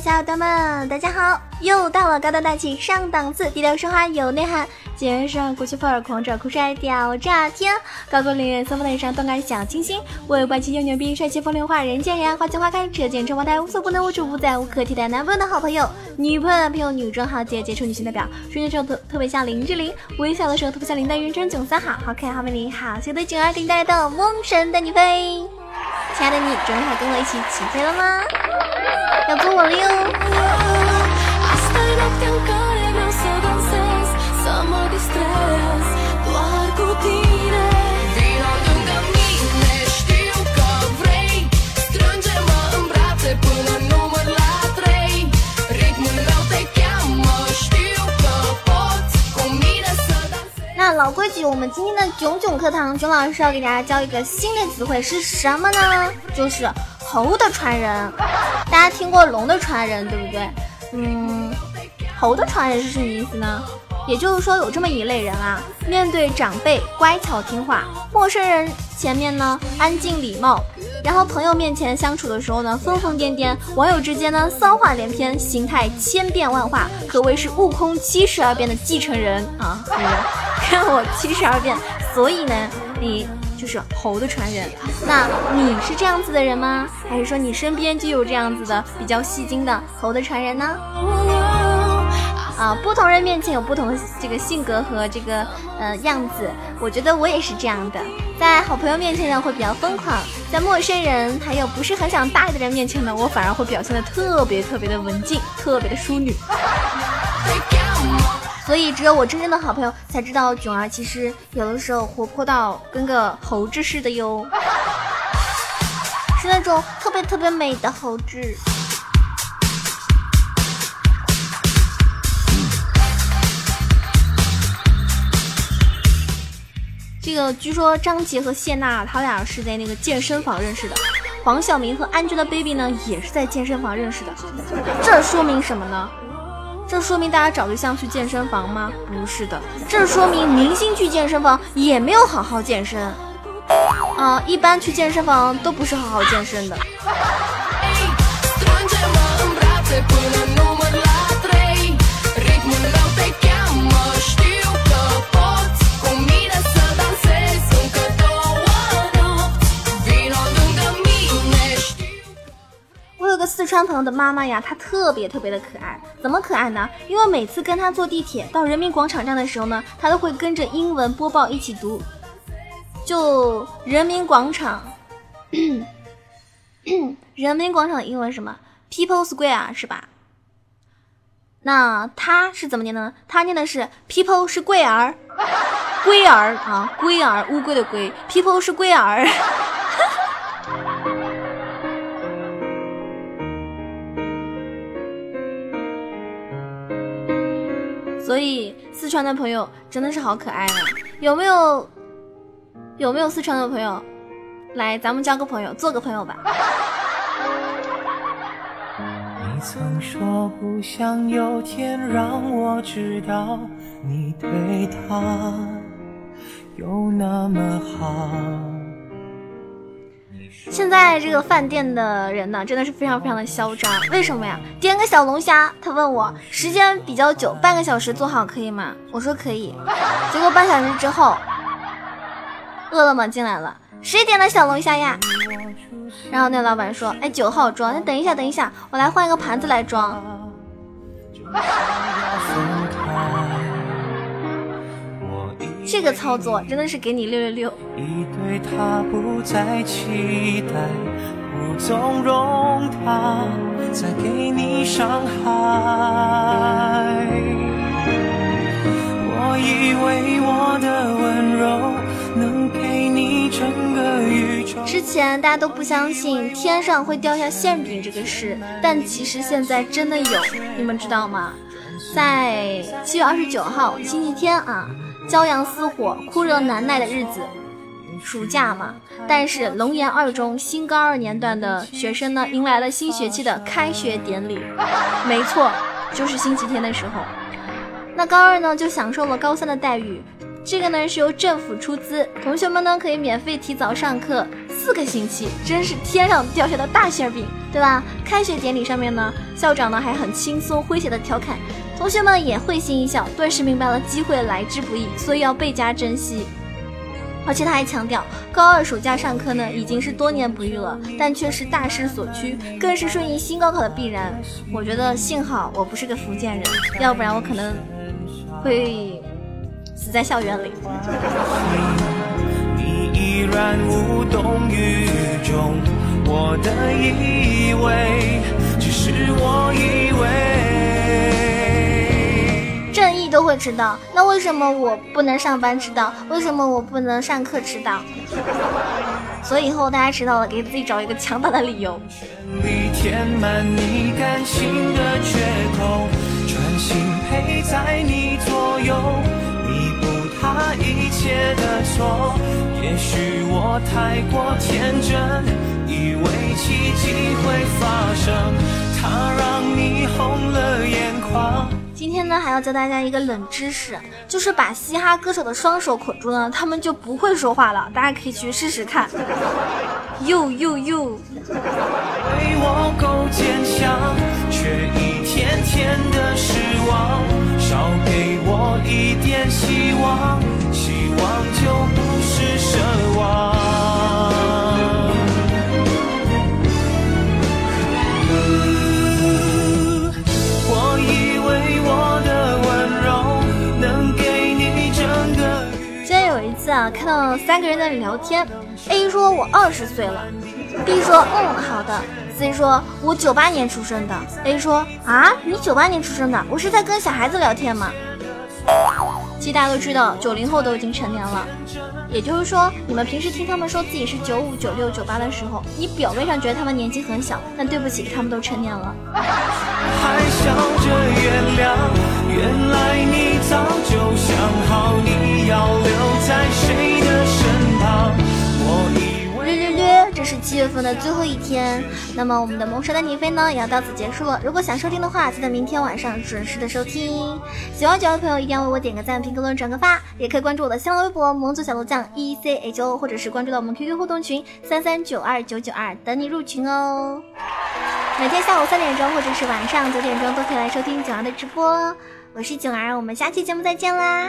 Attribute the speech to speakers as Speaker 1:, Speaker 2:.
Speaker 1: 小伙伴们，大家好！又到了高端大气上档次、低调奢华有内涵、节约上国际范儿、狂拽酷帅屌炸天、高歌领三分以上动感小清新、为霸气又牛逼、帅气风流话、人见人爱、花见花开、车见车爆胎、无所不能、无处不在、无可替代男朋友的好朋友、女朋友、男朋友、女装豪杰、杰出女性代表、瞬间时候特特别像林志玲，微笑的时候特别像林黛玉、真囧三好、好可爱、好美丽、好秀的囧儿给你带来的梦神带你飞。亲爱的你，准备好跟我一起起飞了吗？要坐我了哟！今天的囧囧课堂，囧老师要给大家教一个新的词汇是什么呢？就是猴的传人。大家听过龙的传人，对不对？嗯，猴的传人是什么意思呢？也就是说，有这么一类人啊，面对长辈乖巧听话，陌生人前面呢安静礼貌，然后朋友面前相处的时候呢疯疯癫癫，网友之间呢骚话连篇，形态千变万化，可谓是悟空七十二变的继承人啊！看我七十二变，所以呢，你就是猴的传人。那你是这样子的人吗？还是说你身边就有这样子的比较戏精的猴的传人呢？啊，不同人面前有不同的这个性格和这个呃样子，我觉得我也是这样的，在好朋友面前呢会比较疯狂，在陌生人还有不是很想搭理的人面前呢，我反而会表现的特别特别的文静，特别的淑女。所以只有我真正的好朋友才知道，囧儿其实有的时候活泼到跟个猴子似的哟，是那种特别特别美的猴子。这个据说张杰和谢娜他俩是在那个健身房认识的，黄晓明和 Angelababy 呢也是在健身房认识的。这说明什么呢？这说明大家找对象去健身房吗？不是的，这说明明星去健身房也没有好好健身。啊，一般去健身房都不是好好健身的。川朋友的妈妈呀，她特别特别的可爱，怎么可爱呢？因为每次跟她坐地铁到人民广场站的时候呢，她都会跟着英文播报一起读。就人民广场，人民广场的英文什么？People Square 是吧？那他是怎么念的呢？他念的是 People 是龟儿，龟儿啊，龟儿，乌龟的龟，People 是龟儿。所以四川的朋友真的是好可爱啊，有没有？有没有四川的朋友？来，咱们交个朋友，做个朋友吧。你曾说不想有天让我知道你对他有那么好。现在这个饭店的人呢，真的是非常非常的嚣张。为什么呀？点个小龙虾，他问我时间比较久，半个小时做好可以吗？我说可以。结果半小时之后，饿了么进来了，谁点的小龙虾呀？然后那老板说：“哎，九号装。”那等一下，等一下，我来换一个盘子来装。这个操作真的是给你六六六。之前大家都不相信天上会掉下馅饼这个事，但其实现在真的有，你们知道吗？在七月二十九号星期天啊。骄阳似火、酷热难耐的日子，暑假嘛。但是龙岩二中新高二年段的学生呢，迎来了新学期的开学典礼。没错，就是星期天的时候。那高二呢，就享受了高三的待遇。这个呢，是由政府出资，同学们呢可以免费提早上课。四个星期，真是天上掉下的大馅饼，对吧？开学典礼上面呢，校长呢还很轻松诙谐的调侃，同学们也会心一笑，顿时明白了机会来之不易，所以要倍加珍惜。而且他还强调，高二暑假上课呢，已经是多年不遇了，但却是大势所趋，更是顺应新高考的必然。我觉得幸好我不是个福建人，要不然我可能会死在校园里。都会迟到，那为什么我不能上班迟到？为什么我不能上课迟到？所以以后大家迟到了，给自己找一个强大的理由。也许我太过天真，以为奇迹会发生，它让你红了眼眶。今天呢，还要教大家一个冷知识，就是把嘻哈歌手的双手捆住呢，他们就不会说话了。大家可以去试试看。又又又。看到三个人在聊天，A 说：“我二十岁了。”B 说：“嗯，好的。”C 说：“我九八年出生的。”A 说：“啊，你九八年出生的？我是在跟小孩子聊天吗？”其实大家都知道，九零后都已经成年了，也就是说，你们平时听他们说自己是九五、九六、九八的时候，你表面上觉得他们年纪很小，但对不起，他们都成年了。还笑着原谅，原来你早就想好你要留在谁的身旁。略略略，这是七月份的最后一天，那么我们的萌蛇带你飞呢也要到此结束了。如果想收听的话，记得明天晚上准时的收听。喜欢九的朋友一定要为我点个赞、评个论、转个发，也可以关注我的新浪微博萌族小鹿酱 E C H O，或者是关注到我们 QQ 互动群三三九二九九二，等你入群哦。每天下午三点钟或者是晚上九点钟都可以来收听九儿的直播，我是九儿，我们下期节目再见啦。